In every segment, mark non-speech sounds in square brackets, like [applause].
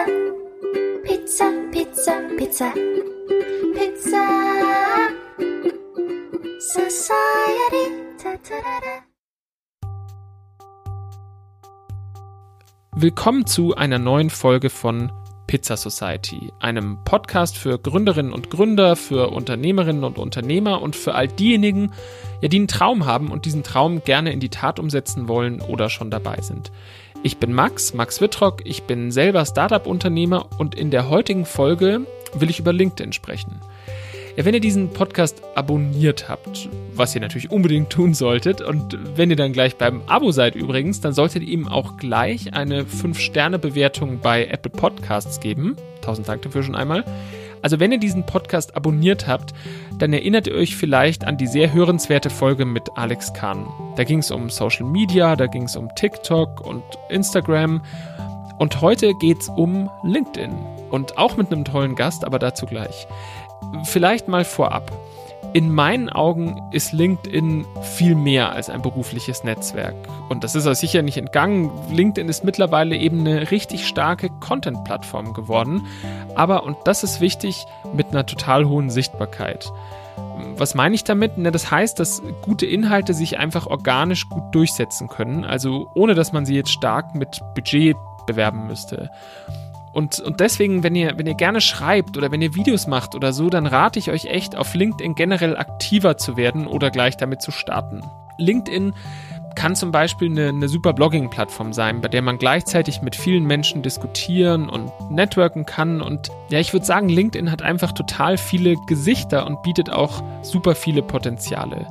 Pizza, Pizza, Pizza, Pizza, Pizza Society. Ta-ta-da-da. Willkommen zu einer neuen Folge von Pizza Society, einem Podcast für Gründerinnen und Gründer, für Unternehmerinnen und Unternehmer und für all diejenigen, ja, die einen Traum haben und diesen Traum gerne in die Tat umsetzen wollen oder schon dabei sind. Ich bin Max, Max Wittrock, ich bin selber Startup-Unternehmer und in der heutigen Folge will ich über LinkedIn sprechen. Ja, wenn ihr diesen Podcast abonniert habt, was ihr natürlich unbedingt tun solltet, und wenn ihr dann gleich beim Abo seid übrigens, dann solltet ihr ihm auch gleich eine 5-Sterne-Bewertung bei Apple Podcasts geben. Tausend Dank dafür schon einmal. Also wenn ihr diesen Podcast abonniert habt, dann erinnert ihr euch vielleicht an die sehr hörenswerte Folge mit Alex Kahn. Da ging es um Social Media, da ging es um TikTok und Instagram. Und heute geht es um LinkedIn. Und auch mit einem tollen Gast, aber dazu gleich. Vielleicht mal vorab. In meinen Augen ist LinkedIn viel mehr als ein berufliches Netzwerk. Und das ist auch sicher nicht entgangen. LinkedIn ist mittlerweile eben eine richtig starke Content-Plattform geworden. Aber, und das ist wichtig, mit einer total hohen Sichtbarkeit. Was meine ich damit? Na, das heißt, dass gute Inhalte sich einfach organisch gut durchsetzen können, also ohne dass man sie jetzt stark mit Budget bewerben müsste. Und, und deswegen, wenn ihr, wenn ihr gerne schreibt oder wenn ihr Videos macht oder so, dann rate ich euch echt, auf LinkedIn generell aktiver zu werden oder gleich damit zu starten. LinkedIn kann zum Beispiel eine, eine super Blogging-Plattform sein, bei der man gleichzeitig mit vielen Menschen diskutieren und networken kann. Und ja, ich würde sagen, LinkedIn hat einfach total viele Gesichter und bietet auch super viele Potenziale.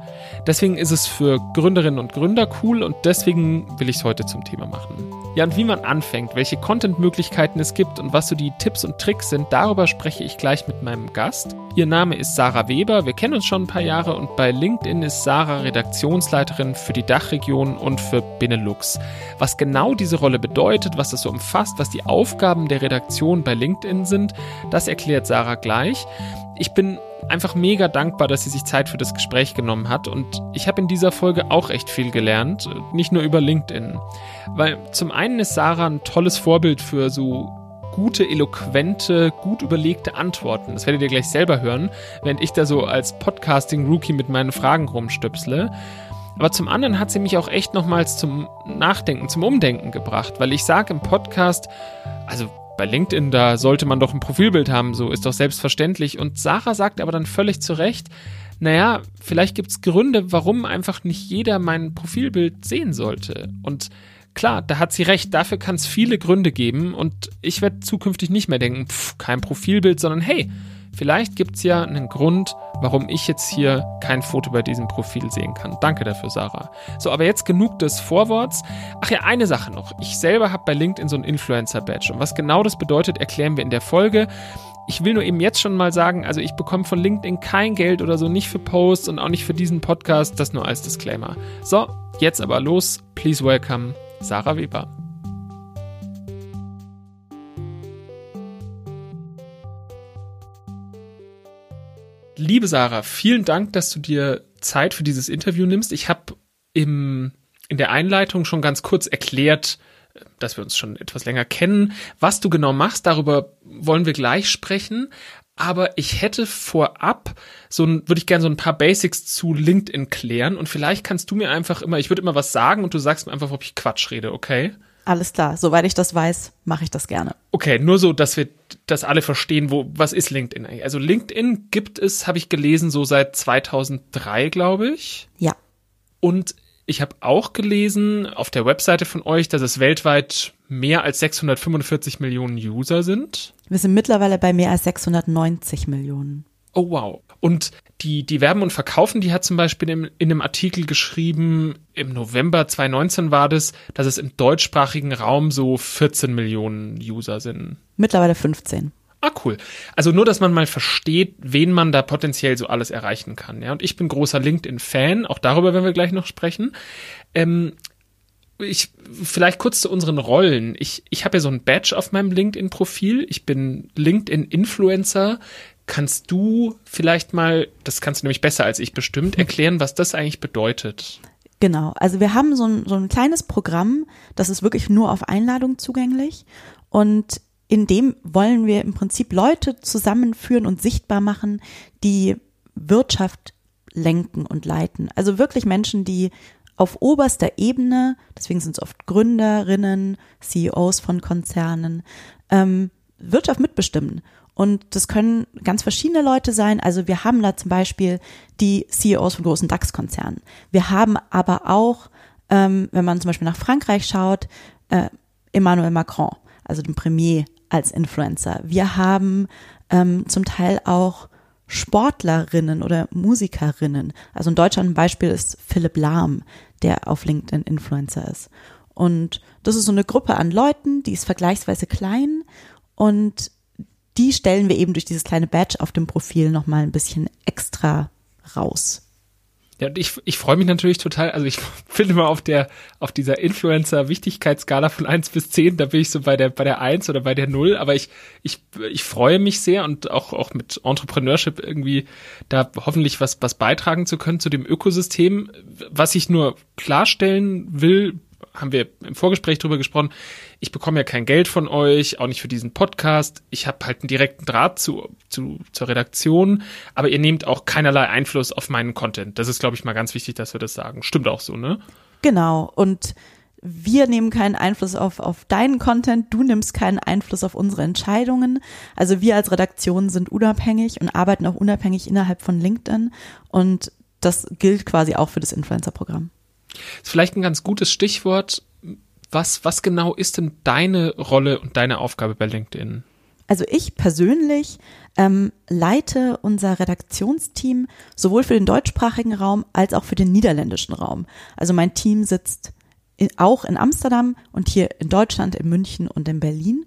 Deswegen ist es für Gründerinnen und Gründer cool und deswegen will ich es heute zum Thema machen. Ja, und wie man anfängt, welche Content-Möglichkeiten es gibt und was so die Tipps und Tricks sind, darüber spreche ich gleich mit meinem Gast. Ihr Name ist Sarah Weber, wir kennen uns schon ein paar Jahre und bei LinkedIn ist Sarah Redaktionsleiterin für die Dachregion und für Benelux. Was genau diese Rolle bedeutet, was das so umfasst, was die Aufgaben der Redaktion bei LinkedIn sind, das erklärt Sarah gleich. Ich bin einfach mega dankbar, dass sie sich Zeit für das Gespräch genommen hat und ich habe in dieser Folge auch echt viel gelernt, nicht nur über LinkedIn. Weil zum einen ist Sarah ein tolles Vorbild für so gute, eloquente, gut überlegte Antworten. Das werdet ihr gleich selber hören, während ich da so als Podcasting-Rookie mit meinen Fragen rumstöpsle. Aber zum anderen hat sie mich auch echt nochmals zum Nachdenken, zum Umdenken gebracht, weil ich sage im Podcast, also bei LinkedIn, da sollte man doch ein Profilbild haben, so ist doch selbstverständlich. Und Sarah sagt aber dann völlig zu Recht, naja, vielleicht gibt es Gründe, warum einfach nicht jeder mein Profilbild sehen sollte. Und klar, da hat sie recht, dafür kann es viele Gründe geben und ich werde zukünftig nicht mehr denken, pff, kein Profilbild, sondern hey, Vielleicht gibt es ja einen Grund, warum ich jetzt hier kein Foto bei diesem Profil sehen kann. Danke dafür, Sarah. So, aber jetzt genug des Vorworts. Ach ja, eine Sache noch. Ich selber habe bei LinkedIn so ein Influencer-Badge. Und was genau das bedeutet, erklären wir in der Folge. Ich will nur eben jetzt schon mal sagen, also ich bekomme von LinkedIn kein Geld oder so, nicht für Posts und auch nicht für diesen Podcast, das nur als Disclaimer. So, jetzt aber los. Please welcome Sarah Weber. Liebe Sarah, vielen Dank, dass du dir Zeit für dieses Interview nimmst. Ich habe im in der Einleitung schon ganz kurz erklärt, dass wir uns schon etwas länger kennen. Was du genau machst, darüber wollen wir gleich sprechen. Aber ich hätte vorab so ein, würde ich gerne so ein paar Basics zu LinkedIn klären und vielleicht kannst du mir einfach immer, ich würde immer was sagen und du sagst mir einfach, ob ich Quatsch rede, okay? Alles klar, soweit ich das weiß, mache ich das gerne. Okay, nur so, dass wir das alle verstehen, wo was ist LinkedIn eigentlich? Also LinkedIn gibt es, habe ich gelesen, so seit 2003, glaube ich. Ja. Und ich habe auch gelesen auf der Webseite von euch, dass es weltweit mehr als 645 Millionen User sind. Wir sind mittlerweile bei mehr als 690 Millionen. Oh wow. Und die, die werben und verkaufen, die hat zum Beispiel in, in einem Artikel geschrieben, im November 2019 war das, dass es im deutschsprachigen Raum so 14 Millionen User sind. Mittlerweile 15. Ah, cool. Also nur, dass man mal versteht, wen man da potenziell so alles erreichen kann. Ja, und ich bin großer LinkedIn-Fan, auch darüber werden wir gleich noch sprechen. Ähm, ich vielleicht kurz zu unseren Rollen. Ich, ich habe ja so ein Badge auf meinem LinkedIn-Profil. Ich bin LinkedIn-Influencer. Kannst du vielleicht mal, das kannst du nämlich besser als ich bestimmt, mhm. erklären, was das eigentlich bedeutet? Genau, also wir haben so ein, so ein kleines Programm, das ist wirklich nur auf Einladung zugänglich und in dem wollen wir im Prinzip Leute zusammenführen und sichtbar machen, die Wirtschaft lenken und leiten. Also wirklich Menschen, die auf oberster Ebene, deswegen sind es oft Gründerinnen, CEOs von Konzernen, ähm, Wirtschaft mitbestimmen. Und das können ganz verschiedene Leute sein. Also wir haben da zum Beispiel die CEOs von großen DAX-Konzernen. Wir haben aber auch, ähm, wenn man zum Beispiel nach Frankreich schaut, äh, Emmanuel Macron, also den Premier als Influencer. Wir haben ähm, zum Teil auch Sportlerinnen oder Musikerinnen. Also in Deutschland ein Beispiel ist Philipp Lahm, der auf LinkedIn Influencer ist. Und das ist so eine Gruppe an Leuten, die ist vergleichsweise klein und die stellen wir eben durch dieses kleine Badge auf dem Profil nochmal ein bisschen extra raus. Ja, und ich, ich freue mich natürlich total. Also ich [laughs] finde mal auf der, auf dieser Influencer-Wichtigkeitsskala von eins bis zehn, da bin ich so bei der, bei der eins oder bei der null. Aber ich, ich, ich freue mich sehr und auch, auch mit Entrepreneurship irgendwie da hoffentlich was, was beitragen zu können zu dem Ökosystem. Was ich nur klarstellen will, haben wir im Vorgespräch drüber gesprochen. Ich bekomme ja kein Geld von euch, auch nicht für diesen Podcast. Ich habe halt einen direkten Draht zu, zu, zur Redaktion, aber ihr nehmt auch keinerlei Einfluss auf meinen Content. Das ist, glaube ich, mal ganz wichtig, dass wir das sagen. Stimmt auch so, ne? Genau. Und wir nehmen keinen Einfluss auf, auf deinen Content, du nimmst keinen Einfluss auf unsere Entscheidungen. Also wir als Redaktion sind unabhängig und arbeiten auch unabhängig innerhalb von LinkedIn und das gilt quasi auch für das Influencer-Programm. Ist vielleicht ein ganz gutes Stichwort. Was, was genau ist denn deine Rolle und deine Aufgabe bei LinkedIn? Also ich persönlich ähm, leite unser Redaktionsteam sowohl für den deutschsprachigen Raum als auch für den niederländischen Raum. Also mein Team sitzt in, auch in Amsterdam und hier in Deutschland, in München und in Berlin.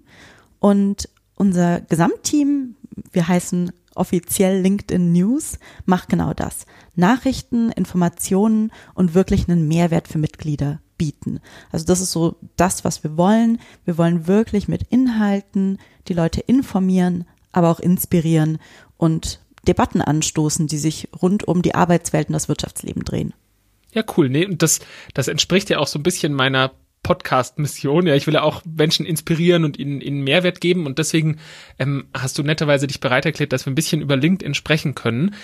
Und unser Gesamtteam, wir heißen offiziell LinkedIn News, macht genau das. Nachrichten, Informationen und wirklich einen Mehrwert für Mitglieder bieten. Also das ist so das, was wir wollen. Wir wollen wirklich mit Inhalten die Leute informieren, aber auch inspirieren und Debatten anstoßen, die sich rund um die Arbeitswelt und das Wirtschaftsleben drehen. Ja, cool. Nee, und das, das entspricht ja auch so ein bisschen meiner Podcast-Mission. Ja, ich will ja auch Menschen inspirieren und ihnen, ihnen Mehrwert geben. Und deswegen ähm, hast du netterweise dich bereit erklärt, dass wir ein bisschen über LinkedIn sprechen können.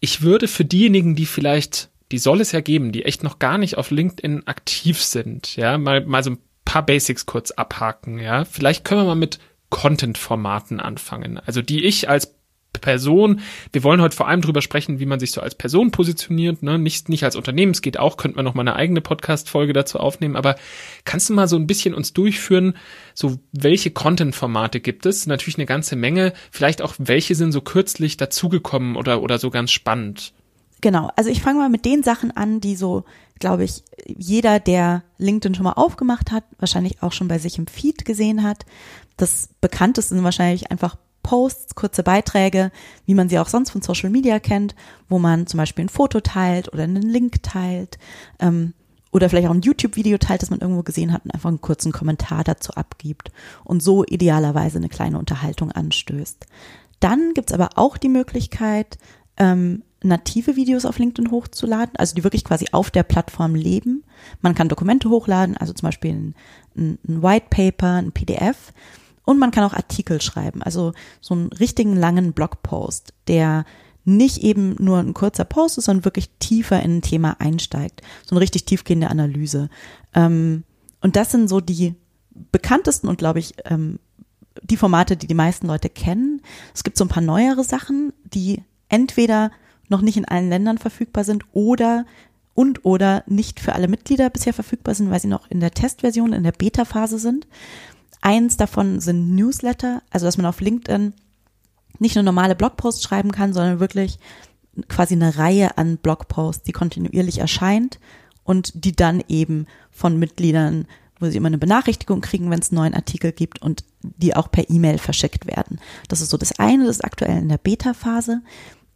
Ich würde für diejenigen, die vielleicht, die soll es ja geben, die echt noch gar nicht auf LinkedIn aktiv sind, ja, mal, mal so ein paar Basics kurz abhaken, ja. Vielleicht können wir mal mit Content-Formaten anfangen. Also die ich als Person. Wir wollen heute vor allem drüber sprechen, wie man sich so als Person positioniert, ne? nicht, nicht als Unternehmen. Es geht auch, könnte man noch mal eine eigene Podcast-Folge dazu aufnehmen. Aber kannst du mal so ein bisschen uns durchführen, so welche Content-Formate gibt es? Natürlich eine ganze Menge. Vielleicht auch welche sind so kürzlich dazugekommen oder, oder so ganz spannend? Genau, also ich fange mal mit den Sachen an, die so, glaube ich, jeder, der LinkedIn schon mal aufgemacht hat, wahrscheinlich auch schon bei sich im Feed gesehen hat. Das bekannteste sind wahrscheinlich einfach Posts, kurze Beiträge, wie man sie auch sonst von Social Media kennt, wo man zum Beispiel ein Foto teilt oder einen Link teilt ähm, oder vielleicht auch ein YouTube-Video teilt, das man irgendwo gesehen hat und einfach einen kurzen Kommentar dazu abgibt und so idealerweise eine kleine Unterhaltung anstößt. Dann gibt's aber auch die Möglichkeit, ähm, native Videos auf LinkedIn hochzuladen, also die wirklich quasi auf der Plattform leben. Man kann Dokumente hochladen, also zum Beispiel ein, ein White Paper, ein PDF und man kann auch Artikel schreiben, also so einen richtigen langen Blogpost, der nicht eben nur ein kurzer Post ist, sondern wirklich tiefer in ein Thema einsteigt. So eine richtig tiefgehende Analyse. Ähm, und das sind so die bekanntesten und, glaube ich, ähm, die Formate, die die meisten Leute kennen. Es gibt so ein paar neuere Sachen, die entweder noch nicht in allen Ländern verfügbar sind oder und oder nicht für alle Mitglieder bisher verfügbar sind, weil sie noch in der Testversion, in der Beta-Phase sind. Eins davon sind Newsletter, also dass man auf LinkedIn nicht nur normale Blogposts schreiben kann, sondern wirklich quasi eine Reihe an Blogposts, die kontinuierlich erscheint und die dann eben von Mitgliedern, wo sie immer eine Benachrichtigung kriegen, wenn es einen neuen Artikel gibt und die auch per E-Mail verschickt werden. Das ist so das eine, das ist aktuell in der Beta-Phase.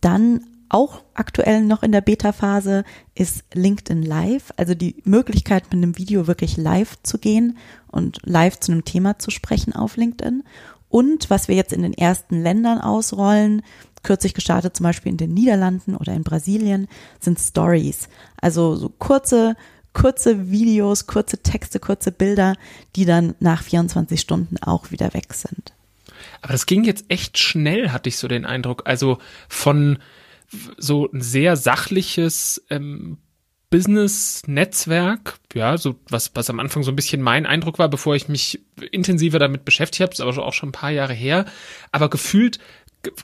Dann auch aktuell noch in der Beta-Phase ist LinkedIn Live, also die Möglichkeit, mit einem Video wirklich live zu gehen und live zu einem Thema zu sprechen auf LinkedIn. Und was wir jetzt in den ersten Ländern ausrollen, kürzlich gestartet zum Beispiel in den Niederlanden oder in Brasilien, sind Stories. Also so kurze, kurze Videos, kurze Texte, kurze Bilder, die dann nach 24 Stunden auch wieder weg sind. Aber das ging jetzt echt schnell, hatte ich so den Eindruck. Also von so ein sehr sachliches ähm, Business-Netzwerk, ja, so was, was am Anfang so ein bisschen mein Eindruck war, bevor ich mich intensiver damit beschäftigt habe, ist aber auch schon ein paar Jahre her. Aber gefühlt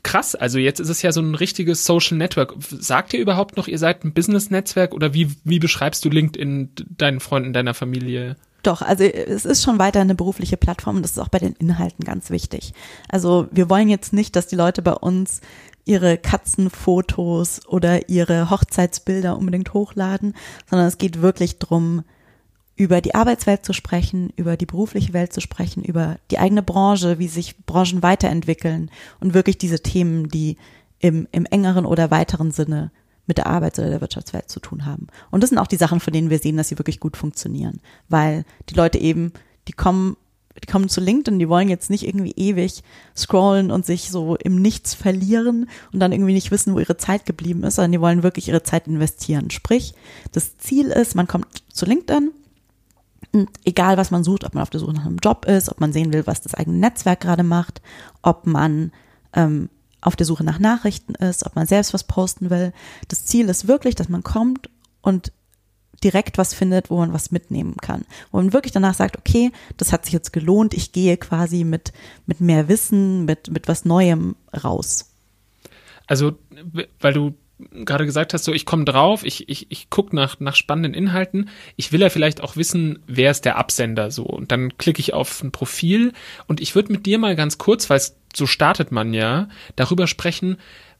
krass. Also jetzt ist es ja so ein richtiges Social Network. Sagt ihr überhaupt noch, ihr seid ein Business-Netzwerk oder wie, wie beschreibst du LinkedIn deinen Freunden, deiner Familie? Doch, also es ist schon weiter eine berufliche Plattform und das ist auch bei den Inhalten ganz wichtig. Also wir wollen jetzt nicht, dass die Leute bei uns ihre Katzenfotos oder ihre Hochzeitsbilder unbedingt hochladen, sondern es geht wirklich drum, über die Arbeitswelt zu sprechen, über die berufliche Welt zu sprechen, über die eigene Branche, wie sich Branchen weiterentwickeln und wirklich diese Themen, die im, im engeren oder weiteren Sinne mit der Arbeits- oder der Wirtschaftswelt zu tun haben. Und das sind auch die Sachen, von denen wir sehen, dass sie wirklich gut funktionieren, weil die Leute eben, die kommen die kommen zu LinkedIn, die wollen jetzt nicht irgendwie ewig scrollen und sich so im Nichts verlieren und dann irgendwie nicht wissen, wo ihre Zeit geblieben ist, sondern die wollen wirklich ihre Zeit investieren. Sprich, das Ziel ist, man kommt zu LinkedIn und egal was man sucht, ob man auf der Suche nach einem Job ist, ob man sehen will, was das eigene Netzwerk gerade macht, ob man ähm, auf der Suche nach Nachrichten ist, ob man selbst was posten will. Das Ziel ist wirklich, dass man kommt und direkt was findet, wo man was mitnehmen kann. Wo man wirklich danach sagt, okay, das hat sich jetzt gelohnt, ich gehe quasi mit, mit mehr Wissen, mit, mit was Neuem raus. Also, weil du gerade gesagt hast, so ich komme drauf, ich, ich, ich gucke nach, nach spannenden Inhalten. Ich will ja vielleicht auch wissen, wer ist der Absender so. Und dann klicke ich auf ein Profil und ich würde mit dir mal ganz kurz, weil so startet man ja, darüber sprechen,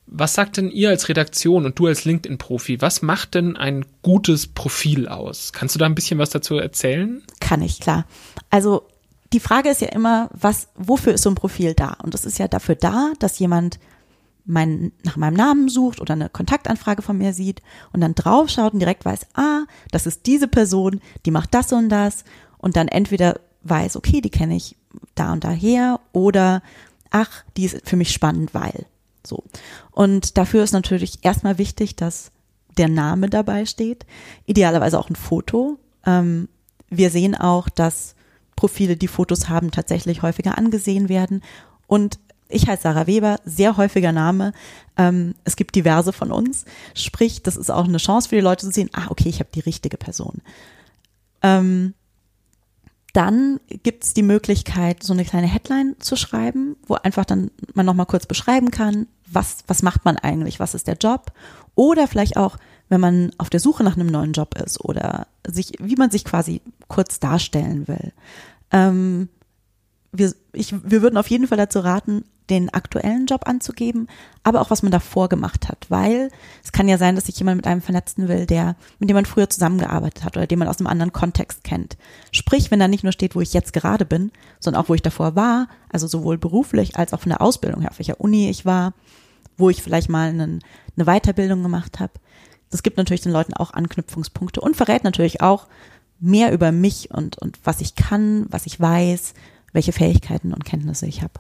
was sagt denn ihr als Redaktion und du als LinkedIn-Profi, was macht denn ein gutes Profil aus? Kannst du da ein bisschen was dazu erzählen? Kann ich, klar. Also die Frage ist ja immer, was, wofür ist so ein Profil da? Und das ist ja dafür da, dass jemand mein, nach meinem Namen sucht oder eine Kontaktanfrage von mir sieht und dann draufschaut und direkt weiß, ah, das ist diese Person, die macht das und das und dann entweder weiß, okay, die kenne ich da und daher oder ach, die ist für mich spannend, weil. So. Und dafür ist natürlich erstmal wichtig, dass der Name dabei steht. Idealerweise auch ein Foto. Ähm, wir sehen auch, dass Profile, die Fotos haben, tatsächlich häufiger angesehen werden. Und ich heiße Sarah Weber, sehr häufiger Name. Ähm, es gibt diverse von uns. Sprich, das ist auch eine Chance für die Leute zu sehen, ah, okay, ich habe die richtige Person. Ähm, dann gibt's die Möglichkeit, so eine kleine Headline zu schreiben, wo einfach dann man nochmal kurz beschreiben kann, was, was macht man eigentlich, was ist der Job. Oder vielleicht auch, wenn man auf der Suche nach einem neuen Job ist oder sich, wie man sich quasi kurz darstellen will. Ähm, wir, ich, wir würden auf jeden Fall dazu raten, den aktuellen Job anzugeben, aber auch was man davor gemacht hat, weil es kann ja sein, dass sich jemand mit einem vernetzen will, der, mit dem man früher zusammengearbeitet hat oder den man aus einem anderen Kontext kennt. Sprich, wenn da nicht nur steht, wo ich jetzt gerade bin, sondern auch, wo ich davor war, also sowohl beruflich als auch von der Ausbildung her, auf welcher Uni ich war, wo ich vielleicht mal einen, eine Weiterbildung gemacht habe. Das gibt natürlich den Leuten auch Anknüpfungspunkte und verrät natürlich auch mehr über mich und, und was ich kann, was ich weiß, welche Fähigkeiten und Kenntnisse ich habe.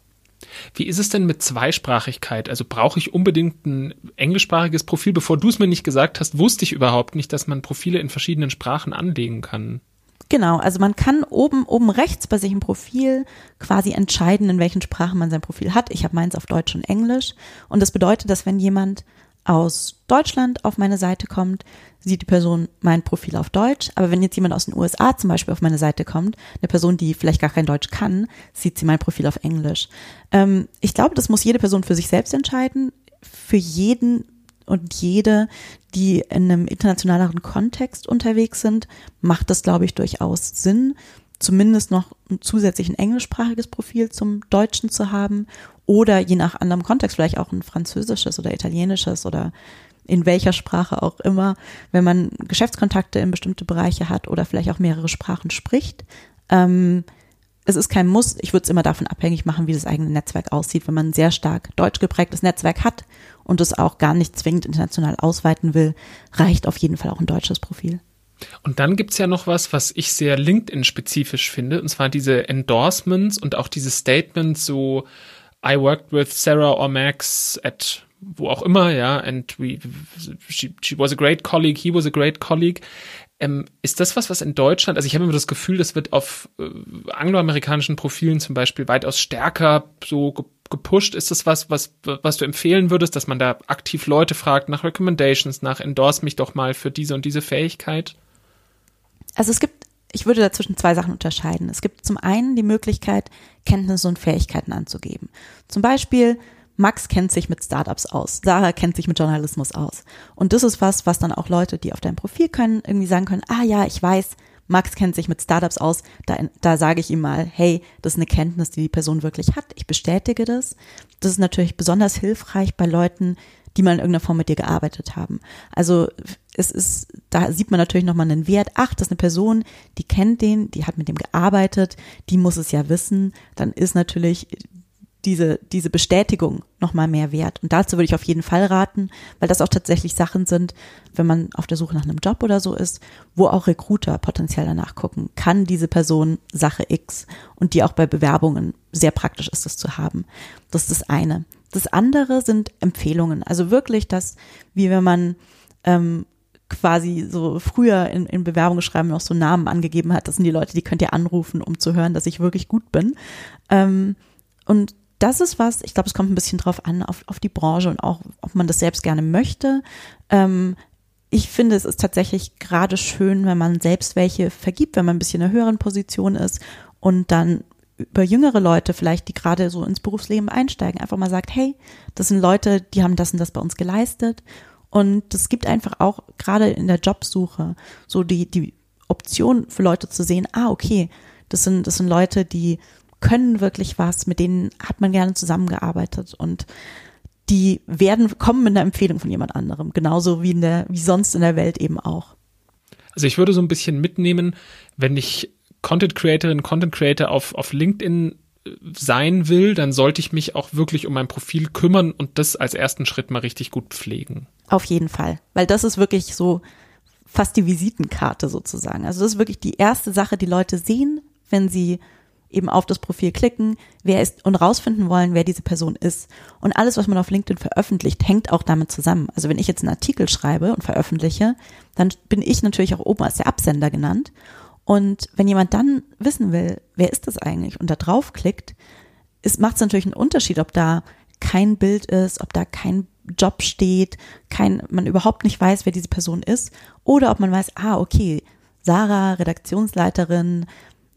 Wie ist es denn mit Zweisprachigkeit? Also brauche ich unbedingt ein englischsprachiges Profil? Bevor du es mir nicht gesagt hast, wusste ich überhaupt nicht, dass man Profile in verschiedenen Sprachen anlegen kann. Genau, also man kann oben, oben rechts bei sich im Profil quasi entscheiden, in welchen Sprachen man sein Profil hat. Ich habe meins auf Deutsch und Englisch. Und das bedeutet, dass wenn jemand aus Deutschland auf meine Seite kommt, sieht die Person mein Profil auf Deutsch. Aber wenn jetzt jemand aus den USA zum Beispiel auf meine Seite kommt, eine Person, die vielleicht gar kein Deutsch kann, sieht sie mein Profil auf Englisch. Ähm, ich glaube, das muss jede Person für sich selbst entscheiden. Für jeden und jede, die in einem internationaleren Kontext unterwegs sind, macht das, glaube ich, durchaus Sinn, zumindest noch zusätzlich ein englischsprachiges Profil zum Deutschen zu haben oder je nach anderem Kontext vielleicht auch ein französisches oder italienisches oder in welcher Sprache auch immer, wenn man Geschäftskontakte in bestimmte Bereiche hat oder vielleicht auch mehrere Sprachen spricht. Ähm, es ist kein Muss. Ich würde es immer davon abhängig machen, wie das eigene Netzwerk aussieht. Wenn man ein sehr stark deutsch geprägtes Netzwerk hat und es auch gar nicht zwingend international ausweiten will, reicht auf jeden Fall auch ein deutsches Profil. Und dann gibt's ja noch was, was ich sehr LinkedIn-spezifisch finde, und zwar diese Endorsements und auch diese Statements so I worked with Sarah or Max at wo auch immer, ja, and we, she, she was a great colleague, he was a great colleague. Ähm, ist das was, was in Deutschland, also ich habe immer das Gefühl, das wird auf äh, angloamerikanischen Profilen zum Beispiel weitaus stärker so ge gepusht. Ist das was, was, was du empfehlen würdest, dass man da aktiv Leute fragt nach Recommendations, nach endorse mich doch mal für diese und diese Fähigkeit? Also es gibt, ich würde dazwischen zwei Sachen unterscheiden. Es gibt zum einen die Möglichkeit, Kenntnisse und Fähigkeiten anzugeben. Zum Beispiel, Max kennt sich mit Startups aus, Sarah kennt sich mit Journalismus aus. Und das ist was, was dann auch Leute, die auf deinem Profil können, irgendwie sagen können, ah ja, ich weiß, Max kennt sich mit Startups aus, da, da sage ich ihm mal, hey, das ist eine Kenntnis, die die Person wirklich hat. Ich bestätige das. Das ist natürlich besonders hilfreich bei Leuten, die mal in irgendeiner Form mit dir gearbeitet haben. Also es ist, da sieht man natürlich nochmal einen Wert. Ach, das ist eine Person, die kennt den, die hat mit dem gearbeitet, die muss es ja wissen. Dann ist natürlich diese, diese Bestätigung nochmal mehr wert. Und dazu würde ich auf jeden Fall raten, weil das auch tatsächlich Sachen sind, wenn man auf der Suche nach einem Job oder so ist, wo auch Recruiter potenziell danach gucken, kann diese Person Sache X und die auch bei Bewerbungen sehr praktisch ist, das zu haben. Das ist das eine. Das andere sind Empfehlungen. Also wirklich das, wie wenn man ähm, quasi so früher in, in Bewerbungsschreiben noch so Namen angegeben hat. Das sind die Leute, die könnt ihr anrufen, um zu hören, dass ich wirklich gut bin. Ähm, und das ist was, ich glaube, es kommt ein bisschen drauf an, auf, auf die Branche und auch, ob man das selbst gerne möchte. Ähm, ich finde, es ist tatsächlich gerade schön, wenn man selbst welche vergibt, wenn man ein bisschen in einer höheren Position ist und dann über jüngere Leute vielleicht, die gerade so ins Berufsleben einsteigen, einfach mal sagt, hey, das sind Leute, die haben das und das bei uns geleistet. Und es gibt einfach auch gerade in der Jobsuche so die, die Option für Leute zu sehen, ah, okay, das sind, das sind Leute, die können wirklich was, mit denen hat man gerne zusammengearbeitet und die werden kommen mit einer Empfehlung von jemand anderem, genauso wie in der, wie sonst in der Welt eben auch. Also ich würde so ein bisschen mitnehmen, wenn ich Content Creatorin, Content Creator auf, auf LinkedIn sein will, dann sollte ich mich auch wirklich um mein Profil kümmern und das als ersten Schritt mal richtig gut pflegen. Auf jeden Fall, weil das ist wirklich so fast die Visitenkarte sozusagen. Also das ist wirklich die erste Sache, die Leute sehen, wenn sie eben auf das Profil klicken, wer ist und rausfinden wollen, wer diese Person ist. Und alles, was man auf LinkedIn veröffentlicht, hängt auch damit zusammen. Also wenn ich jetzt einen Artikel schreibe und veröffentliche, dann bin ich natürlich auch oben als der Absender genannt. Und wenn jemand dann wissen will, wer ist das eigentlich und da draufklickt, macht es natürlich einen Unterschied, ob da kein Bild ist, ob da kein Job steht, kein, man überhaupt nicht weiß, wer diese Person ist, oder ob man weiß, ah, okay, Sarah, Redaktionsleiterin,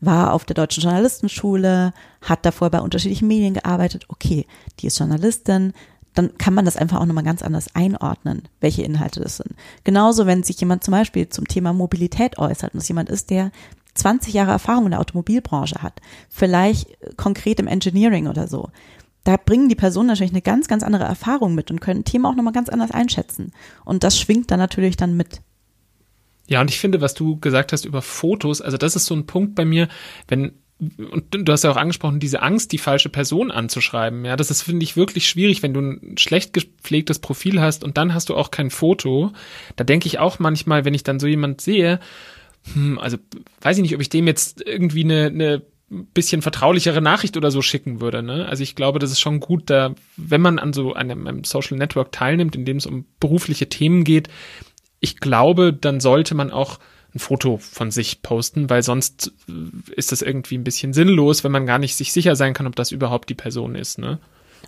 war auf der Deutschen Journalistenschule, hat davor bei unterschiedlichen Medien gearbeitet. Okay, die ist Journalistin. Dann kann man das einfach auch nochmal ganz anders einordnen, welche Inhalte das sind. Genauso, wenn sich jemand zum Beispiel zum Thema Mobilität äußert und es jemand ist, der 20 Jahre Erfahrung in der Automobilbranche hat, vielleicht konkret im Engineering oder so. Da bringen die Personen natürlich eine ganz, ganz andere Erfahrung mit und können Thema auch nochmal ganz anders einschätzen. Und das schwingt dann natürlich dann mit. Ja, und ich finde, was du gesagt hast über Fotos, also das ist so ein Punkt bei mir, wenn und du hast ja auch angesprochen, diese Angst, die falsche Person anzuschreiben. Ja, das ist, finde ich, wirklich schwierig, wenn du ein schlecht gepflegtes Profil hast und dann hast du auch kein Foto. Da denke ich auch manchmal, wenn ich dann so jemand sehe, hm, also weiß ich nicht, ob ich dem jetzt irgendwie eine, eine bisschen vertraulichere Nachricht oder so schicken würde. Ne? Also ich glaube, das ist schon gut, da, wenn man an so einem, einem Social Network teilnimmt, in dem es um berufliche Themen geht, ich glaube, dann sollte man auch ein Foto von sich posten, weil sonst äh, ist das irgendwie ein bisschen sinnlos, wenn man gar nicht sich sicher sein kann, ob das überhaupt die Person ist, ne?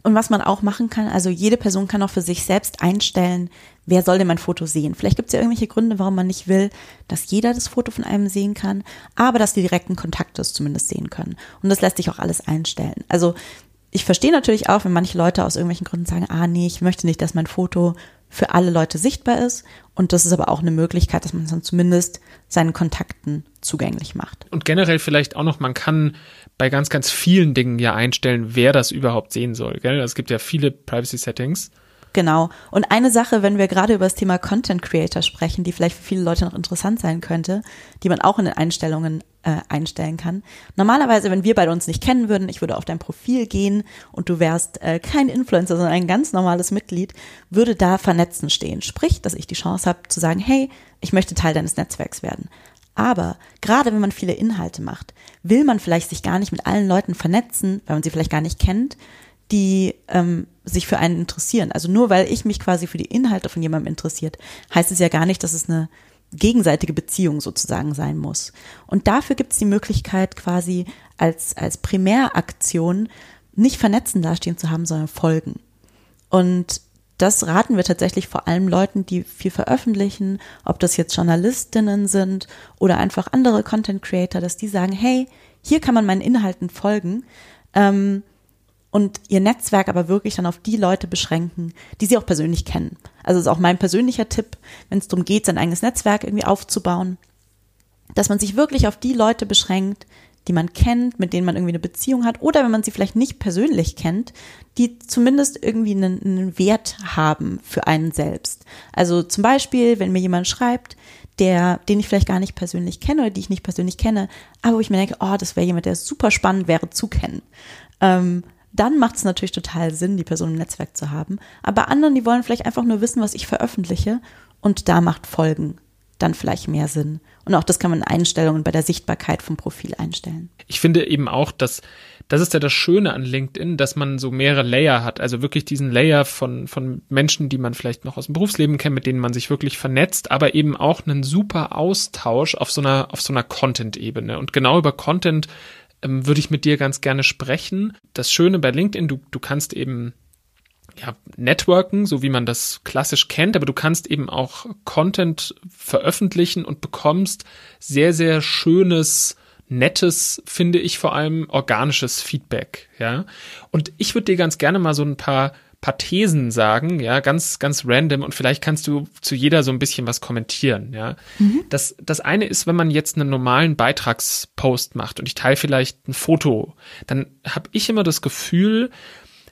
Und was man auch machen kann, also jede Person kann auch für sich selbst einstellen, wer soll denn mein Foto sehen. Vielleicht gibt es ja irgendwelche Gründe, warum man nicht will, dass jeder das Foto von einem sehen kann, aber dass die direkten Kontakte es zumindest sehen können. Und das lässt sich auch alles einstellen. Also ich verstehe natürlich auch, wenn manche Leute aus irgendwelchen Gründen sagen, ah nee, ich möchte nicht, dass mein Foto für alle Leute sichtbar ist. Und das ist aber auch eine Möglichkeit, dass man es dann zumindest seinen Kontakten zugänglich macht. Und generell vielleicht auch noch, man kann bei ganz, ganz vielen Dingen ja einstellen, wer das überhaupt sehen soll. Es gibt ja viele Privacy Settings. Genau. Und eine Sache, wenn wir gerade über das Thema Content Creator sprechen, die vielleicht für viele Leute noch interessant sein könnte, die man auch in den Einstellungen äh, einstellen kann. Normalerweise, wenn wir beide uns nicht kennen würden, ich würde auf dein Profil gehen und du wärst äh, kein Influencer, sondern ein ganz normales Mitglied, würde da vernetzen stehen. Sprich, dass ich die Chance habe zu sagen, hey, ich möchte Teil deines Netzwerks werden. Aber gerade wenn man viele Inhalte macht, will man vielleicht sich gar nicht mit allen Leuten vernetzen, weil man sie vielleicht gar nicht kennt, die ähm, sich für einen interessieren. Also nur weil ich mich quasi für die Inhalte von jemandem interessiert, heißt es ja gar nicht, dass es eine gegenseitige Beziehung sozusagen sein muss. Und dafür gibt es die Möglichkeit, quasi als, als Primäraktion nicht vernetzen dastehen zu haben, sondern folgen. Und das raten wir tatsächlich vor allem Leuten, die viel veröffentlichen, ob das jetzt Journalistinnen sind oder einfach andere Content Creator, dass die sagen, hey, hier kann man meinen Inhalten folgen. Ähm, und ihr Netzwerk aber wirklich dann auf die Leute beschränken, die sie auch persönlich kennen. Also ist auch mein persönlicher Tipp, wenn es darum geht, sein eigenes Netzwerk irgendwie aufzubauen, dass man sich wirklich auf die Leute beschränkt, die man kennt, mit denen man irgendwie eine Beziehung hat oder wenn man sie vielleicht nicht persönlich kennt, die zumindest irgendwie einen, einen Wert haben für einen selbst. Also zum Beispiel, wenn mir jemand schreibt, der, den ich vielleicht gar nicht persönlich kenne oder die ich nicht persönlich kenne, aber wo ich mir denke, oh, das wäre jemand, der super spannend wäre zu kennen. Ähm, dann macht es natürlich total Sinn, die Person im Netzwerk zu haben. Aber anderen, die wollen vielleicht einfach nur wissen, was ich veröffentliche und da macht Folgen dann vielleicht mehr Sinn. Und auch das kann man in Einstellungen bei der Sichtbarkeit vom Profil einstellen. Ich finde eben auch, dass das ist ja das Schöne an LinkedIn, dass man so mehrere Layer hat. Also wirklich diesen Layer von, von Menschen, die man vielleicht noch aus dem Berufsleben kennt, mit denen man sich wirklich vernetzt, aber eben auch einen super Austausch auf so einer, auf so einer Content-Ebene. Und genau über Content ähm, würde ich mit dir ganz gerne sprechen. Das Schöne bei LinkedIn, du, du kannst eben ja, networken, so wie man das klassisch kennt, aber du kannst eben auch Content veröffentlichen und bekommst sehr, sehr schönes, nettes, finde ich vor allem organisches Feedback, ja. Und ich würde dir ganz gerne mal so ein paar paar Thesen sagen, ja, ganz, ganz random und vielleicht kannst du zu jeder so ein bisschen was kommentieren, ja. Mhm. Das, das eine ist, wenn man jetzt einen normalen Beitragspost macht und ich teile vielleicht ein Foto, dann habe ich immer das Gefühl,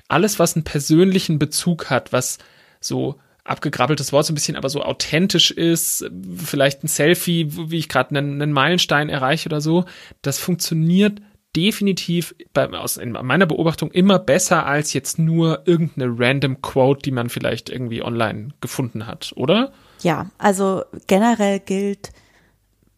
alles, was einen persönlichen Bezug hat, was so abgegrabbeltes Wort so ein bisschen, aber so authentisch ist, vielleicht ein Selfie, wie ich gerade einen, einen Meilenstein erreiche oder so, das funktioniert definitiv bei, aus in meiner Beobachtung immer besser als jetzt nur irgendeine random Quote, die man vielleicht irgendwie online gefunden hat, oder? Ja, also generell gilt,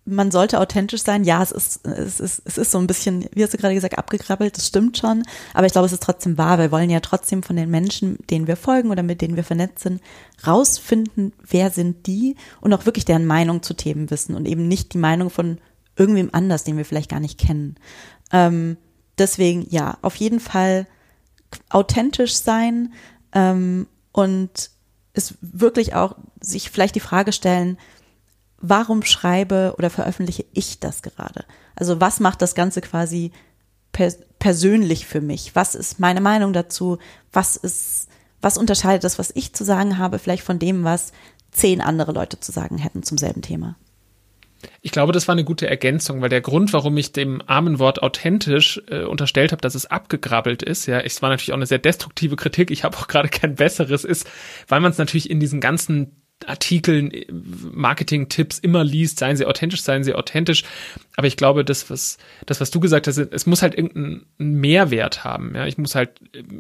man sollte authentisch sein. Ja, es ist, es ist, es ist so ein bisschen, wie hast du gerade gesagt, abgekrabbelt, das stimmt schon. Aber ich glaube, es ist trotzdem wahr. Wir wollen ja trotzdem von den Menschen, denen wir folgen oder mit denen wir vernetzt sind, rausfinden, wer sind die und auch wirklich deren Meinung zu Themen wissen und eben nicht die Meinung von irgendwem anders, den wir vielleicht gar nicht kennen. Ähm, deswegen, ja, auf jeden Fall authentisch sein ähm, und es wirklich auch sich vielleicht die Frage stellen, warum schreibe oder veröffentliche ich das gerade? Also was macht das Ganze quasi pers persönlich für mich? Was ist meine Meinung dazu? Was ist, was unterscheidet das, was ich zu sagen habe, vielleicht von dem, was zehn andere Leute zu sagen hätten zum selben Thema? Ich glaube, das war eine gute Ergänzung, weil der Grund, warum ich dem armen Wort authentisch äh, unterstellt habe, dass es abgegrabbelt ist, ja, es war natürlich auch eine sehr destruktive Kritik, ich habe auch gerade kein besseres, ist, weil man es natürlich in diesen ganzen Artikeln, Marketing-Tipps immer liest, seien sie authentisch, seien sie authentisch. Aber ich glaube, das, was, das, was du gesagt hast, es muss halt irgendeinen Mehrwert haben. Ja, ich muss halt,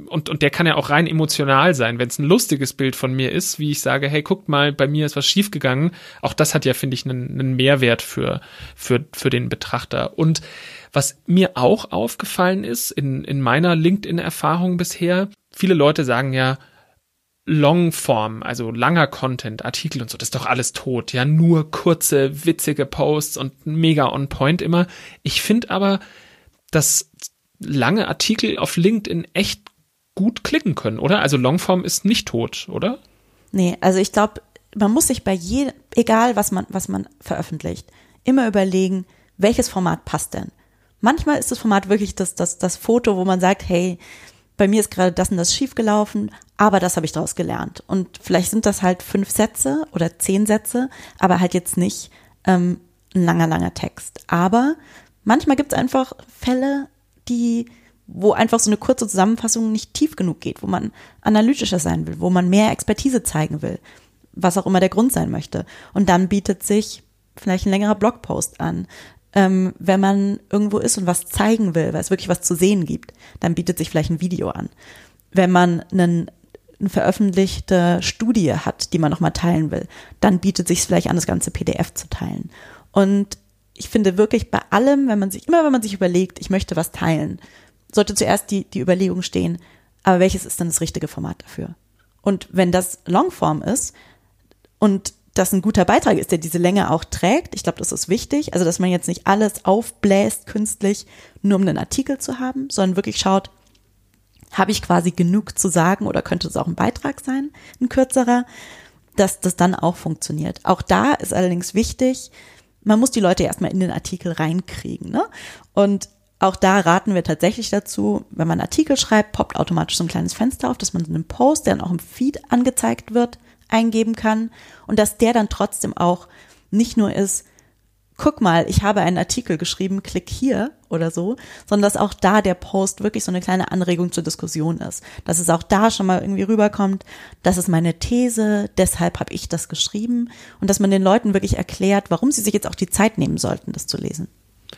und, und der kann ja auch rein emotional sein. Wenn es ein lustiges Bild von mir ist, wie ich sage, hey, guckt mal, bei mir ist was schiefgegangen. Auch das hat ja, finde ich, einen, einen Mehrwert für, für, für den Betrachter. Und was mir auch aufgefallen ist in, in meiner LinkedIn-Erfahrung bisher, viele Leute sagen ja, Longform, also langer Content, Artikel und so, das ist doch alles tot. Ja, nur kurze, witzige Posts und mega on point immer. Ich finde aber, dass lange Artikel auf LinkedIn echt gut klicken können, oder? Also Longform ist nicht tot, oder? Nee, also ich glaube, man muss sich bei jedem, egal was man, was man veröffentlicht, immer überlegen, welches Format passt denn? Manchmal ist das Format wirklich das, das, das Foto, wo man sagt, hey, bei mir ist gerade das und das schiefgelaufen, aber das habe ich daraus gelernt. Und vielleicht sind das halt fünf Sätze oder zehn Sätze, aber halt jetzt nicht ähm, ein langer, langer Text. Aber manchmal gibt es einfach Fälle, die, wo einfach so eine kurze Zusammenfassung nicht tief genug geht, wo man analytischer sein will, wo man mehr Expertise zeigen will, was auch immer der Grund sein möchte. Und dann bietet sich vielleicht ein längerer Blogpost an, ähm, wenn man irgendwo ist und was zeigen will, weil es wirklich was zu sehen gibt, dann bietet sich vielleicht ein Video an. Wenn man einen, eine veröffentlichte Studie hat, die man nochmal teilen will, dann bietet sich vielleicht an, das ganze PDF zu teilen. Und ich finde wirklich bei allem, wenn man sich, immer wenn man sich überlegt, ich möchte was teilen, sollte zuerst die, die Überlegung stehen, aber welches ist dann das richtige Format dafür? Und wenn das Longform ist und das ein guter Beitrag ist, der diese Länge auch trägt, ich glaube, das ist wichtig, also dass man jetzt nicht alles aufbläst künstlich, nur um einen Artikel zu haben, sondern wirklich schaut, habe ich quasi genug zu sagen oder könnte es auch ein Beitrag sein, ein kürzerer, dass das dann auch funktioniert. Auch da ist allerdings wichtig, man muss die Leute erstmal in den Artikel reinkriegen. Ne? Und auch da raten wir tatsächlich dazu, wenn man Artikel schreibt, poppt automatisch so ein kleines Fenster auf, dass man einen Post, der dann auch im Feed angezeigt wird, eingeben kann und dass der dann trotzdem auch nicht nur ist, guck mal, ich habe einen Artikel geschrieben, klick hier oder so, sondern dass auch da der Post wirklich so eine kleine Anregung zur Diskussion ist. Dass es auch da schon mal irgendwie rüberkommt, das ist meine These, deshalb habe ich das geschrieben und dass man den Leuten wirklich erklärt, warum sie sich jetzt auch die Zeit nehmen sollten, das zu lesen.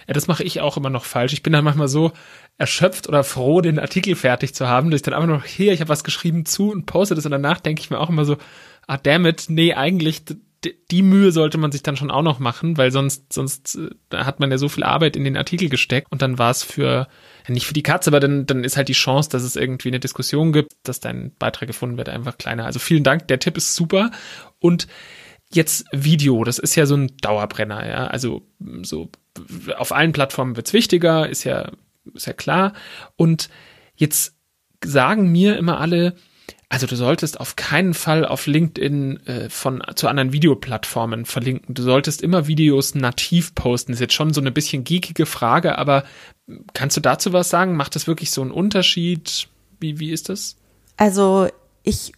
Ja, das mache ich auch immer noch falsch. Ich bin dann manchmal so erschöpft oder froh, den Artikel fertig zu haben, dass ich dann einfach noch hier, ich habe was geschrieben zu und poste das und danach denke ich mir auch immer so, ah damn it, nee, eigentlich die Mühe sollte man sich dann schon auch noch machen, weil sonst, sonst äh, hat man ja so viel Arbeit in den Artikel gesteckt und dann war es für, nicht für die Katze, aber dann, dann ist halt die Chance, dass es irgendwie eine Diskussion gibt, dass dein Beitrag gefunden wird, einfach kleiner. Also vielen Dank, der Tipp ist super. Und jetzt Video, das ist ja so ein Dauerbrenner, ja. Also so auf allen Plattformen wird's wichtiger, ist ja, ist ja klar. Und jetzt sagen mir immer alle, also du solltest auf keinen Fall auf LinkedIn äh, von zu anderen Videoplattformen verlinken. Du solltest immer Videos nativ posten. Ist jetzt schon so eine bisschen geekige Frage, aber kannst du dazu was sagen? Macht das wirklich so einen Unterschied? Wie, wie ist das? Also ich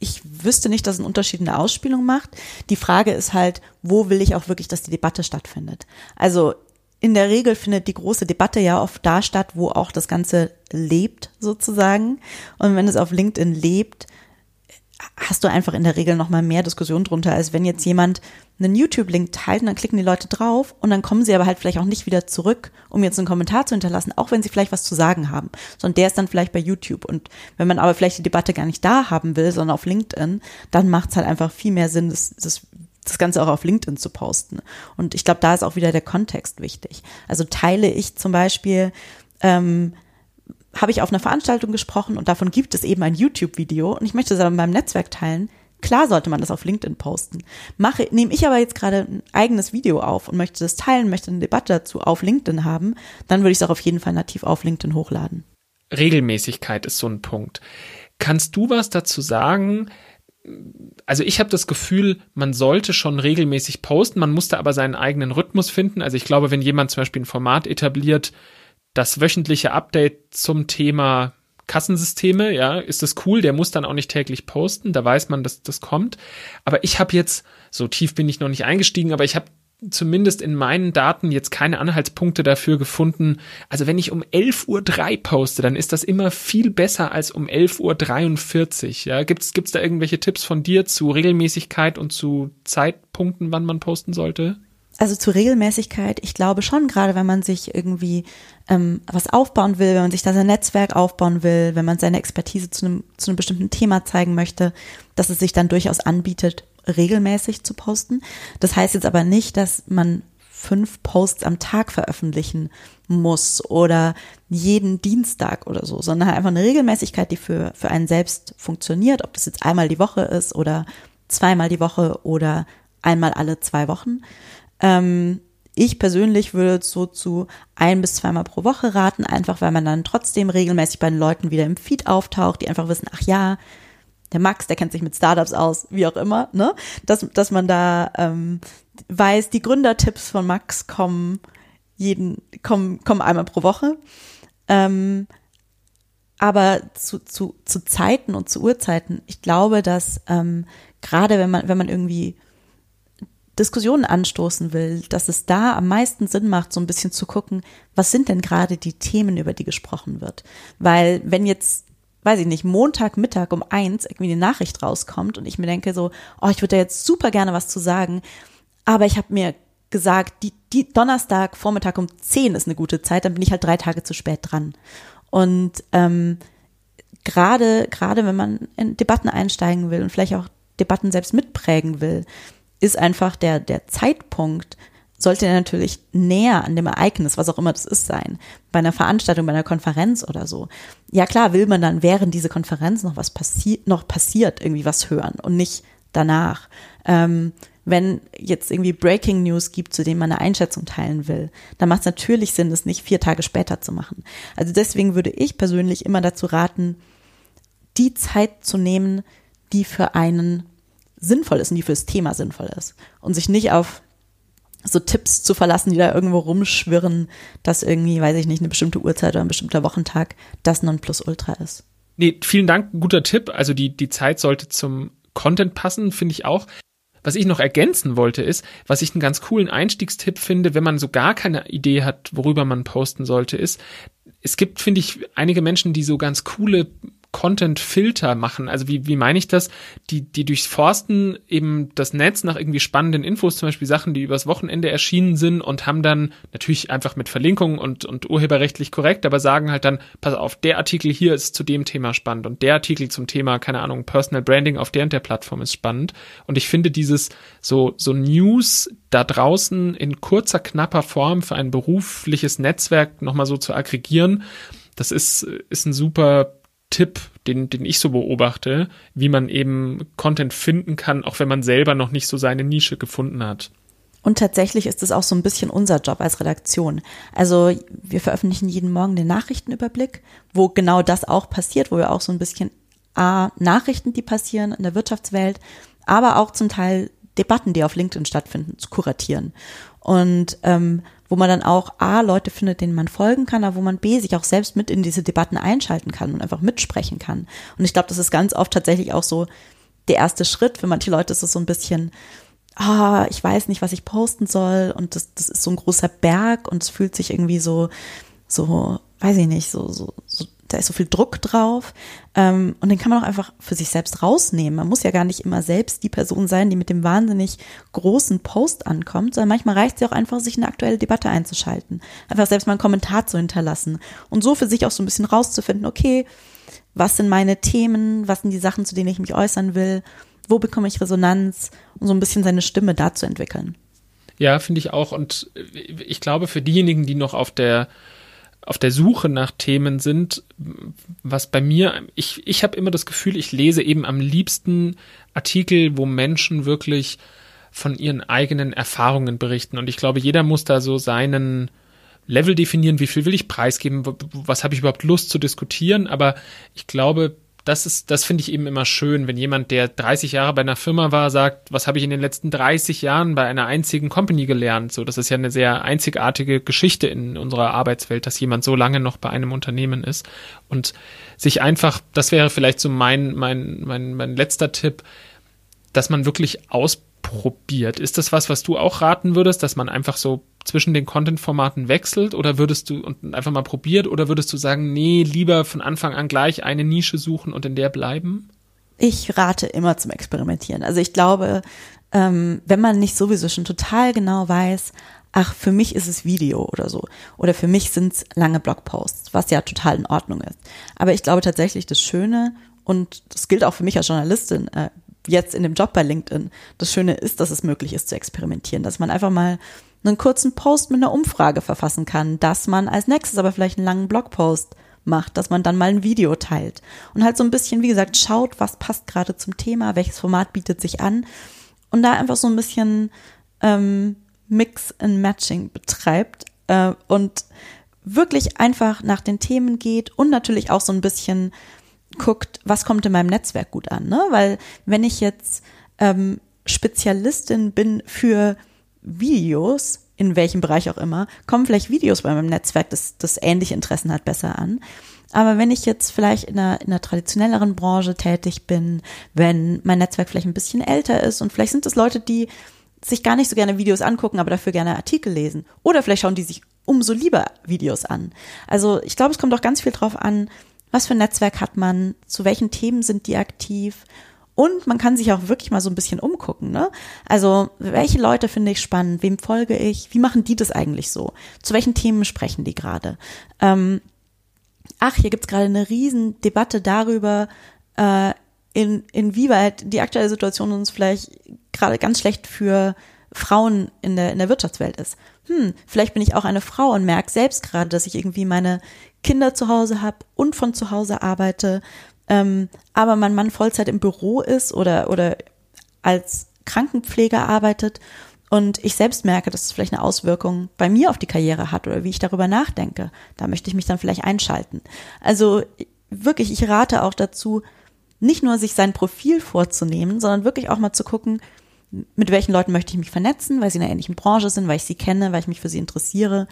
ich wüsste nicht, dass einen Unterschied in der Ausspielung macht. Die Frage ist halt, wo will ich auch wirklich, dass die Debatte stattfindet? Also in der Regel findet die große Debatte ja oft da statt, wo auch das Ganze lebt, sozusagen. Und wenn es auf LinkedIn lebt, hast du einfach in der Regel noch mal mehr Diskussion drunter, als wenn jetzt jemand einen YouTube-Link teilt und dann klicken die Leute drauf und dann kommen sie aber halt vielleicht auch nicht wieder zurück, um jetzt einen Kommentar zu hinterlassen, auch wenn sie vielleicht was zu sagen haben. Sondern der ist dann vielleicht bei YouTube. Und wenn man aber vielleicht die Debatte gar nicht da haben will, sondern auf LinkedIn, dann macht es halt einfach viel mehr Sinn, das, das das Ganze auch auf LinkedIn zu posten. Und ich glaube, da ist auch wieder der Kontext wichtig. Also teile ich zum Beispiel, ähm, habe ich auf einer Veranstaltung gesprochen und davon gibt es eben ein YouTube-Video und ich möchte es aber in meinem Netzwerk teilen. Klar sollte man das auf LinkedIn posten. Mache, nehme ich aber jetzt gerade ein eigenes Video auf und möchte das teilen, möchte eine Debatte dazu auf LinkedIn haben, dann würde ich es auch auf jeden Fall nativ auf LinkedIn hochladen. Regelmäßigkeit ist so ein Punkt. Kannst du was dazu sagen, also ich habe das Gefühl, man sollte schon regelmäßig posten, man musste aber seinen eigenen Rhythmus finden. Also ich glaube, wenn jemand zum Beispiel ein Format etabliert, das wöchentliche Update zum Thema Kassensysteme, ja, ist das cool, der muss dann auch nicht täglich posten, da weiß man, dass das kommt. Aber ich habe jetzt, so tief bin ich noch nicht eingestiegen, aber ich habe zumindest in meinen Daten jetzt keine Anhaltspunkte dafür gefunden. Also wenn ich um 11.03 Uhr poste, dann ist das immer viel besser als um 11.43 Uhr. Ja, gibt's, gibt's da irgendwelche Tipps von dir zu Regelmäßigkeit und zu Zeitpunkten, wann man posten sollte? Also zu Regelmäßigkeit, ich glaube schon, gerade wenn man sich irgendwie ähm, was aufbauen will, wenn man sich da sein Netzwerk aufbauen will, wenn man seine Expertise zu einem, zu einem bestimmten Thema zeigen möchte, dass es sich dann durchaus anbietet, regelmäßig zu posten. Das heißt jetzt aber nicht, dass man fünf Posts am Tag veröffentlichen muss oder jeden Dienstag oder so, sondern halt einfach eine Regelmäßigkeit, die für, für einen selbst funktioniert, ob das jetzt einmal die Woche ist oder zweimal die Woche oder einmal alle zwei Wochen. Ähm, ich persönlich würde so zu ein bis zweimal pro Woche raten, einfach weil man dann trotzdem regelmäßig bei den Leuten wieder im Feed auftaucht, die einfach wissen, ach ja, der Max, der kennt sich mit Startups aus, wie auch immer, ne? Dass, dass man da ähm, weiß, die Gründertipps von Max kommen jeden, kommen, kommen einmal pro Woche. Ähm, aber zu, zu, zu Zeiten und zu Uhrzeiten, ich glaube, dass ähm, gerade wenn man, wenn man irgendwie Diskussionen anstoßen will, dass es da am meisten Sinn macht, so ein bisschen zu gucken, was sind denn gerade die Themen, über die gesprochen wird. Weil wenn jetzt weiß ich nicht, Montagmittag um eins irgendwie eine Nachricht rauskommt und ich mir denke so, oh, ich würde da jetzt super gerne was zu sagen, aber ich habe mir gesagt, die, die Donnerstag Vormittag um zehn ist eine gute Zeit, dann bin ich halt drei Tage zu spät dran. Und ähm, gerade gerade wenn man in Debatten einsteigen will und vielleicht auch Debatten selbst mitprägen will, ist einfach der der Zeitpunkt sollte er natürlich näher an dem Ereignis, was auch immer das ist, sein. Bei einer Veranstaltung, bei einer Konferenz oder so. Ja klar, will man dann während diese Konferenz noch was passiert, noch passiert, irgendwie was hören und nicht danach. Ähm, wenn jetzt irgendwie Breaking News gibt, zu dem man eine Einschätzung teilen will, dann macht es natürlich Sinn, das nicht vier Tage später zu machen. Also deswegen würde ich persönlich immer dazu raten, die Zeit zu nehmen, die für einen sinnvoll ist und die für das Thema sinnvoll ist. Und sich nicht auf so Tipps zu verlassen, die da irgendwo rumschwirren, dass irgendwie, weiß ich nicht, eine bestimmte Uhrzeit oder ein bestimmter Wochentag das Nonplusultra ist. Nee, vielen Dank, guter Tipp. Also die, die Zeit sollte zum Content passen, finde ich auch. Was ich noch ergänzen wollte, ist, was ich einen ganz coolen Einstiegstipp finde, wenn man so gar keine Idee hat, worüber man posten sollte, ist, es gibt, finde ich, einige Menschen, die so ganz coole Content-Filter machen. Also wie, wie meine ich das? Die, die durchs Forsten eben das Netz nach irgendwie spannenden Infos, zum Beispiel Sachen, die übers Wochenende erschienen sind und haben dann natürlich einfach mit Verlinkungen und, und urheberrechtlich korrekt, aber sagen halt dann, pass auf, der Artikel hier ist zu dem Thema spannend und der Artikel zum Thema, keine Ahnung, Personal Branding auf der und der Plattform ist spannend. Und ich finde dieses so, so News da draußen in kurzer, knapper Form für ein berufliches Netzwerk nochmal so zu aggregieren, das ist, ist ein super Tipp, den, den ich so beobachte, wie man eben Content finden kann, auch wenn man selber noch nicht so seine Nische gefunden hat. Und tatsächlich ist es auch so ein bisschen unser Job als Redaktion. Also wir veröffentlichen jeden Morgen den Nachrichtenüberblick, wo genau das auch passiert, wo wir auch so ein bisschen A, Nachrichten, die passieren in der Wirtschaftswelt, aber auch zum Teil Debatten, die auf LinkedIn stattfinden, zu kuratieren. Und ähm, wo man dann auch A, Leute findet, denen man folgen kann, aber wo man B, sich auch selbst mit in diese Debatten einschalten kann und einfach mitsprechen kann. Und ich glaube, das ist ganz oft tatsächlich auch so der erste Schritt. Für manche Leute ist es so ein bisschen, ah, ich weiß nicht, was ich posten soll und das, das ist so ein großer Berg und es fühlt sich irgendwie so, so, weiß ich nicht, so, so, so da ist so viel Druck drauf. Ähm, und den kann man auch einfach für sich selbst rausnehmen. Man muss ja gar nicht immer selbst die Person sein, die mit dem wahnsinnig großen Post ankommt, sondern manchmal reicht es ja auch einfach, sich in eine aktuelle Debatte einzuschalten. Einfach selbst mal einen Kommentar zu hinterlassen. Und so für sich auch so ein bisschen rauszufinden, okay, was sind meine Themen, was sind die Sachen, zu denen ich mich äußern will, wo bekomme ich Resonanz und so ein bisschen seine Stimme da zu entwickeln. Ja, finde ich auch. Und ich glaube, für diejenigen, die noch auf der auf der Suche nach Themen sind, was bei mir, ich, ich habe immer das Gefühl, ich lese eben am liebsten Artikel, wo Menschen wirklich von ihren eigenen Erfahrungen berichten. Und ich glaube, jeder muss da so seinen Level definieren, wie viel will ich preisgeben, was habe ich überhaupt Lust zu diskutieren. Aber ich glaube, das ist, das finde ich eben immer schön, wenn jemand, der 30 Jahre bei einer Firma war, sagt, was habe ich in den letzten 30 Jahren bei einer einzigen Company gelernt? So, das ist ja eine sehr einzigartige Geschichte in unserer Arbeitswelt, dass jemand so lange noch bei einem Unternehmen ist und sich einfach, das wäre vielleicht so mein, mein, mein, mein letzter Tipp, dass man wirklich ausprobiert. Ist das was, was du auch raten würdest, dass man einfach so zwischen den Content-Formaten wechselt oder würdest du und einfach mal probiert oder würdest du sagen, nee, lieber von Anfang an gleich eine Nische suchen und in der bleiben? Ich rate immer zum Experimentieren. Also ich glaube, ähm, wenn man nicht sowieso schon total genau weiß, ach, für mich ist es Video oder so. Oder für mich sind es lange Blogposts, was ja total in Ordnung ist. Aber ich glaube tatsächlich, das Schöne, und das gilt auch für mich als Journalistin, äh, jetzt in dem Job bei LinkedIn, das Schöne ist, dass es möglich ist zu experimentieren, dass man einfach mal einen kurzen Post mit einer Umfrage verfassen kann, dass man als nächstes aber vielleicht einen langen Blogpost macht, dass man dann mal ein Video teilt. Und halt so ein bisschen, wie gesagt, schaut, was passt gerade zum Thema, welches Format bietet sich an und da einfach so ein bisschen ähm, Mix and Matching betreibt äh, und wirklich einfach nach den Themen geht und natürlich auch so ein bisschen guckt, was kommt in meinem Netzwerk gut an, ne? Weil wenn ich jetzt ähm, Spezialistin bin für Videos, in welchem Bereich auch immer, kommen vielleicht Videos bei meinem Netzwerk, das, das ähnliche Interessen hat, besser an. Aber wenn ich jetzt vielleicht in einer, in einer traditionelleren Branche tätig bin, wenn mein Netzwerk vielleicht ein bisschen älter ist und vielleicht sind es Leute, die sich gar nicht so gerne Videos angucken, aber dafür gerne Artikel lesen. Oder vielleicht schauen die sich umso lieber Videos an. Also ich glaube, es kommt auch ganz viel drauf an, was für ein Netzwerk hat man, zu welchen Themen sind die aktiv und man kann sich auch wirklich mal so ein bisschen umgucken. Ne? Also welche Leute finde ich spannend? Wem folge ich? Wie machen die das eigentlich so? Zu welchen Themen sprechen die gerade? Ähm, ach, hier gibt's gerade eine riesen Debatte darüber, äh, in, inwieweit die aktuelle Situation uns vielleicht gerade ganz schlecht für Frauen in der, in der Wirtschaftswelt ist. Hm, vielleicht bin ich auch eine Frau und merke selbst gerade, dass ich irgendwie meine Kinder zu Hause habe und von zu Hause arbeite, ähm, aber mein Mann Vollzeit im Büro ist oder, oder als Krankenpfleger arbeitet und ich selbst merke, dass es vielleicht eine Auswirkung bei mir auf die Karriere hat oder wie ich darüber nachdenke, da möchte ich mich dann vielleicht einschalten. Also wirklich, ich rate auch dazu, nicht nur sich sein Profil vorzunehmen, sondern wirklich auch mal zu gucken, mit welchen Leuten möchte ich mich vernetzen, weil sie in einer ähnlichen Branche sind, weil ich sie kenne, weil ich mich für sie interessiere,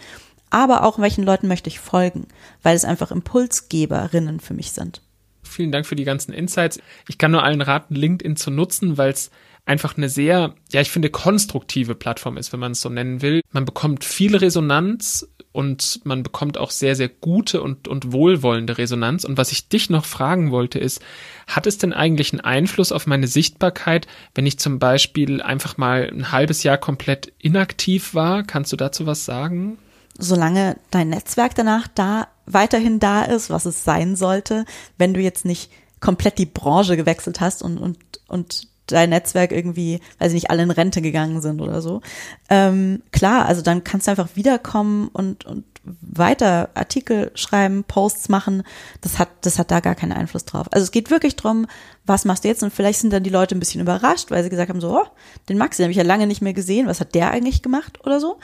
aber auch welchen Leuten möchte ich folgen, weil es einfach Impulsgeberinnen für mich sind. Vielen Dank für die ganzen Insights. Ich kann nur allen raten, LinkedIn zu nutzen, weil es einfach eine sehr, ja, ich finde, konstruktive Plattform ist, wenn man es so nennen will. Man bekommt viel Resonanz und man bekommt auch sehr, sehr gute und, und wohlwollende Resonanz. Und was ich dich noch fragen wollte, ist, hat es denn eigentlich einen Einfluss auf meine Sichtbarkeit, wenn ich zum Beispiel einfach mal ein halbes Jahr komplett inaktiv war? Kannst du dazu was sagen? Solange dein Netzwerk danach da weiterhin da ist, was es sein sollte, wenn du jetzt nicht komplett die Branche gewechselt hast und, und, und dein Netzwerk irgendwie, weil sie nicht alle in Rente gegangen sind oder so. Ähm, klar, also dann kannst du einfach wiederkommen und, und weiter Artikel schreiben, Posts machen. Das hat, das hat da gar keinen Einfluss drauf. Also es geht wirklich drum, was machst du jetzt? Und vielleicht sind dann die Leute ein bisschen überrascht, weil sie gesagt haben, so, oh, den Max, den habe ich ja lange nicht mehr gesehen. Was hat der eigentlich gemacht oder so?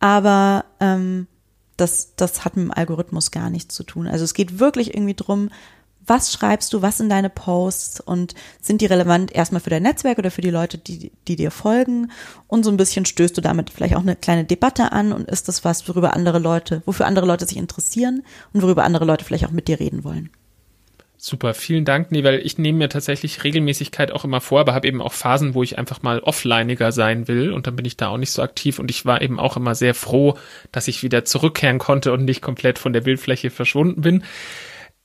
Aber ähm, das, das hat mit dem Algorithmus gar nichts zu tun. Also es geht wirklich irgendwie drum, was schreibst du, was sind deine Posts und sind die relevant erstmal für dein Netzwerk oder für die Leute, die, die dir folgen und so ein bisschen stößt du damit vielleicht auch eine kleine Debatte an und ist das was, worüber andere Leute, wofür andere Leute sich interessieren und worüber andere Leute vielleicht auch mit dir reden wollen. Super, vielen Dank. Nee, weil ich nehme mir tatsächlich Regelmäßigkeit auch immer vor, aber habe eben auch Phasen, wo ich einfach mal offlineiger sein will und dann bin ich da auch nicht so aktiv und ich war eben auch immer sehr froh, dass ich wieder zurückkehren konnte und nicht komplett von der Bildfläche verschwunden bin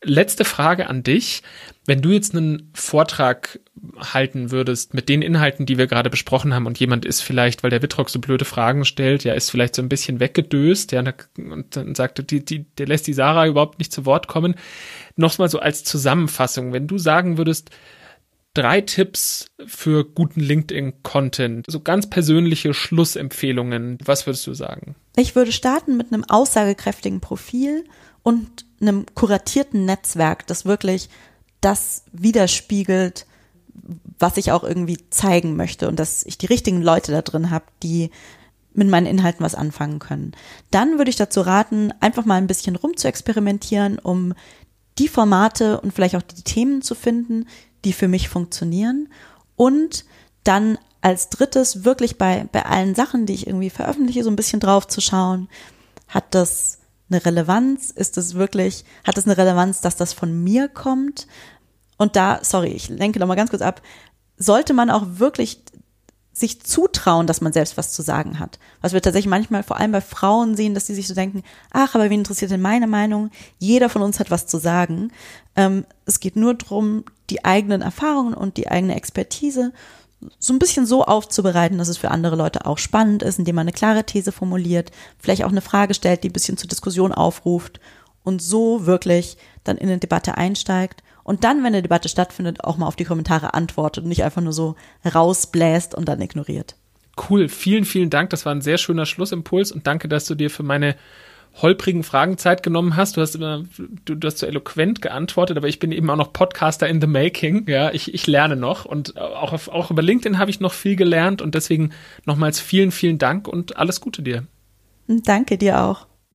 letzte Frage an dich. Wenn du jetzt einen Vortrag halten würdest mit den Inhalten, die wir gerade besprochen haben und jemand ist vielleicht, weil der Wittrock so blöde Fragen stellt, ja, ist vielleicht so ein bisschen weggedöst, ja, und dann sagt, die, die, der lässt die Sarah überhaupt nicht zu Wort kommen. Nochmal so als Zusammenfassung, wenn du sagen würdest, drei Tipps für guten LinkedIn-Content, so ganz persönliche Schlussempfehlungen, was würdest du sagen? Ich würde starten mit einem aussagekräftigen Profil und einem kuratierten Netzwerk, das wirklich das widerspiegelt, was ich auch irgendwie zeigen möchte und dass ich die richtigen Leute da drin habe, die mit meinen Inhalten was anfangen können. Dann würde ich dazu raten, einfach mal ein bisschen rum zu experimentieren, um die Formate und vielleicht auch die Themen zu finden, die für mich funktionieren und dann als drittes wirklich bei, bei allen Sachen, die ich irgendwie veröffentliche, so ein bisschen drauf zu schauen, hat das eine Relevanz? Ist es wirklich, hat es eine Relevanz, dass das von mir kommt? Und da, sorry, ich lenke noch mal ganz kurz ab, sollte man auch wirklich sich zutrauen, dass man selbst was zu sagen hat. Was wir tatsächlich manchmal vor allem bei Frauen sehen, dass die sich so denken, ach, aber wen interessiert denn meine Meinung? Jeder von uns hat was zu sagen. Ähm, es geht nur darum, die eigenen Erfahrungen und die eigene Expertise so ein bisschen so aufzubereiten, dass es für andere Leute auch spannend ist, indem man eine klare These formuliert, vielleicht auch eine Frage stellt, die ein bisschen zur Diskussion aufruft und so wirklich dann in eine Debatte einsteigt und dann, wenn eine Debatte stattfindet, auch mal auf die Kommentare antwortet und nicht einfach nur so rausbläst und dann ignoriert. Cool, vielen, vielen Dank. Das war ein sehr schöner Schlussimpuls und danke, dass du dir für meine holprigen Fragen Zeit genommen hast. Du hast immer, du, du hast so eloquent geantwortet, aber ich bin eben auch noch Podcaster in the making. Ja, ich, ich lerne noch und auch, auf, auch über LinkedIn habe ich noch viel gelernt und deswegen nochmals vielen, vielen Dank und alles Gute dir. Danke dir auch.